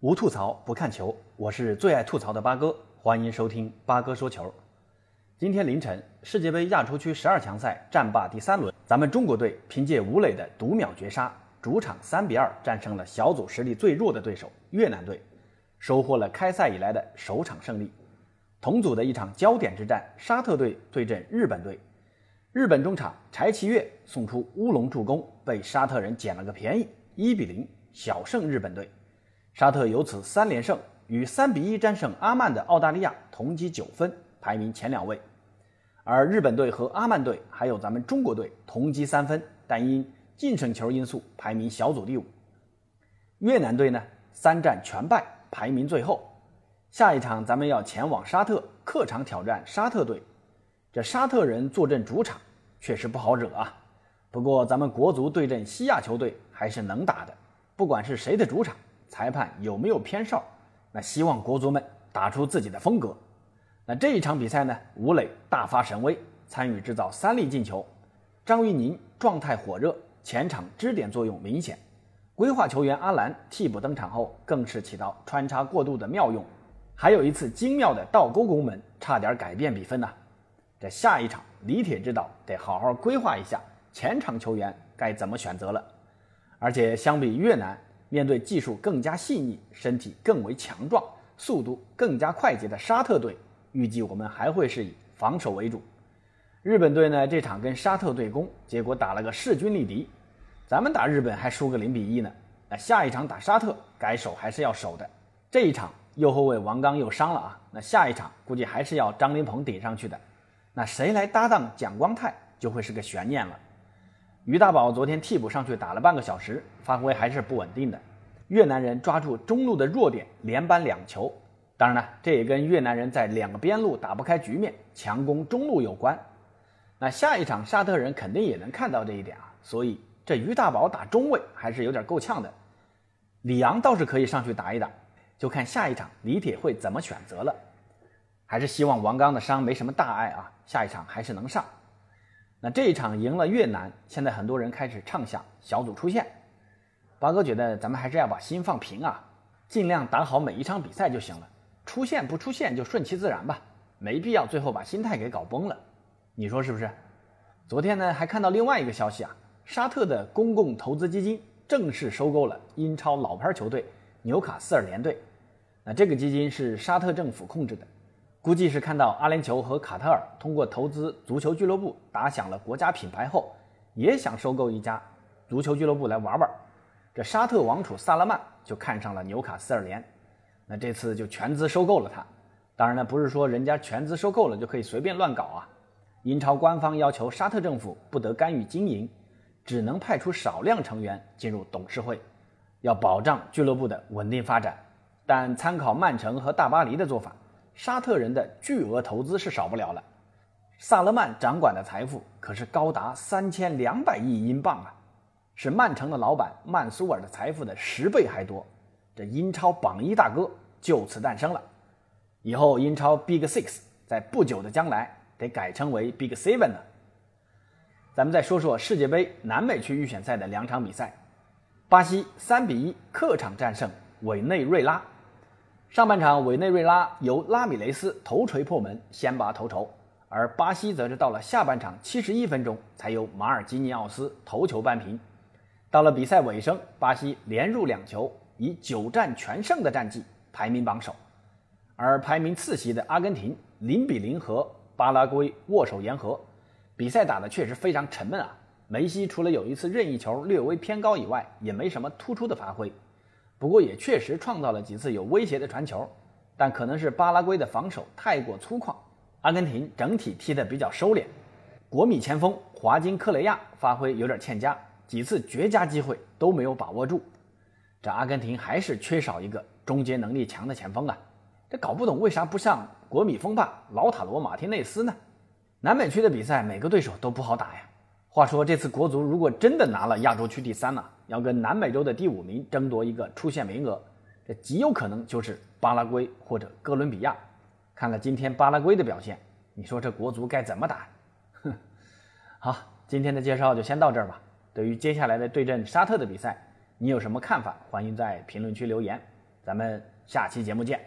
无吐槽不看球，我是最爱吐槽的八哥，欢迎收听八哥说球。今天凌晨，世界杯亚洲区十二强赛战罢第三轮，咱们中国队凭借吴磊的读秒绝杀，主场三比二战胜了小组实力最弱的对手越南队，收获了开赛以来的首场胜利。同组的一场焦点之战，沙特队对阵日本队，日本中场柴崎岳送出乌龙助攻，被沙特人捡了个便宜，一比零小胜日本队。沙特由此三连胜，与三比一战胜阿曼的澳大利亚同积九分，排名前两位。而日本队和阿曼队还有咱们中国队同积三分，但因净胜球因素排名小组第五。越南队呢，三战全败，排名最后。下一场咱们要前往沙特客场挑战沙特队，这沙特人坐镇主场，确实不好惹啊。不过咱们国足对阵西亚球队还是能打的，不管是谁的主场。裁判有没有偏哨？那希望国足们打出自己的风格。那这一场比赛呢？吴磊大发神威，参与制造三粒进球。张玉宁状态火热，前场支点作用明显。规划球员阿兰替补登场后，更是起到穿插过渡的妙用。还有一次精妙的倒钩攻门，差点改变比分呢。这下一场，李铁知道得好好规划一下前场球员该怎么选择了。而且相比越南。面对技术更加细腻、身体更为强壮、速度更加快捷的沙特队，预计我们还会是以防守为主。日本队呢，这场跟沙特对攻，结果打了个势均力敌。咱们打日本还输个零比一呢。那下一场打沙特，该守还是要守的。这一场右后卫王刚又伤了啊，那下一场估计还是要张琳芃顶上去的。那谁来搭档蒋光太，就会是个悬念了。于大宝昨天替补上去打了半个小时，发挥还是不稳定的。越南人抓住中路的弱点，连扳两球。当然了，这也跟越南人在两个边路打不开局面，强攻中路有关。那下一场沙特人肯定也能看到这一点啊，所以这于大宝打中卫还是有点够呛的。李阳倒是可以上去打一打，就看下一场李铁会怎么选择了。还是希望王刚的伤没什么大碍啊，下一场还是能上。那这一场赢了越南，现在很多人开始畅想小组出线。八哥觉得咱们还是要把心放平啊，尽量打好每一场比赛就行了。出线不出线就顺其自然吧，没必要最后把心态给搞崩了。你说是不是？昨天呢还看到另外一个消息啊，沙特的公共投资基金正式收购了英超老牌球队纽卡斯尔联队。那这个基金是沙特政府控制的。估计是看到阿联酋和卡塔尔通过投资足球俱乐部打响了国家品牌后，也想收购一家足球俱乐部来玩玩。这沙特王储萨勒曼就看上了纽卡斯尔联，那这次就全资收购了它。当然呢，不是说人家全资收购了就可以随便乱搞啊。英超官方要求沙特政府不得干预经营，只能派出少量成员进入董事会，要保障俱乐部的稳定发展。但参考曼城和大巴黎的做法。沙特人的巨额投资是少不了了，萨勒曼掌管的财富可是高达三千两百亿英镑啊，是曼城的老板曼苏尔的财富的十倍还多。这英超榜一大哥就此诞生了，以后英超 Big Six 在不久的将来得改称为 Big Seven 了。咱们再说说世界杯南美区预选赛的两场比赛，巴西三比一客场战胜委内瑞拉。上半场，委内瑞拉由拉米雷斯头锤破门，先拔头筹；而巴西则是到了下半场七十一分钟，才由马尔基尼奥斯头球扳平。到了比赛尾声，巴西连入两球，以九战全胜的战绩排名榜首。而排名次席的阿根廷零比零和巴拉圭握手言和，比赛打得确实非常沉闷啊！梅西除了有一次任意球略微偏高以外，也没什么突出的发挥。不过也确实创造了几次有威胁的传球，但可能是巴拉圭的防守太过粗犷，阿根廷整体踢得比较收敛。国米前锋华金科雷亚发挥有点欠佳，几次绝佳机会都没有把握住。这阿根廷还是缺少一个终结能力强的前锋啊！这搞不懂为啥不上国米锋霸劳塔罗马丁内斯呢？南美区的比赛每个对手都不好打呀。话说这次国足如果真的拿了亚洲区第三呢，要跟南美洲的第五名争夺一个出线名额，这极有可能就是巴拉圭或者哥伦比亚。看了今天巴拉圭的表现，你说这国足该怎么打？哼！好，今天的介绍就先到这儿吧。对于接下来的对阵沙特的比赛，你有什么看法？欢迎在评论区留言。咱们下期节目见。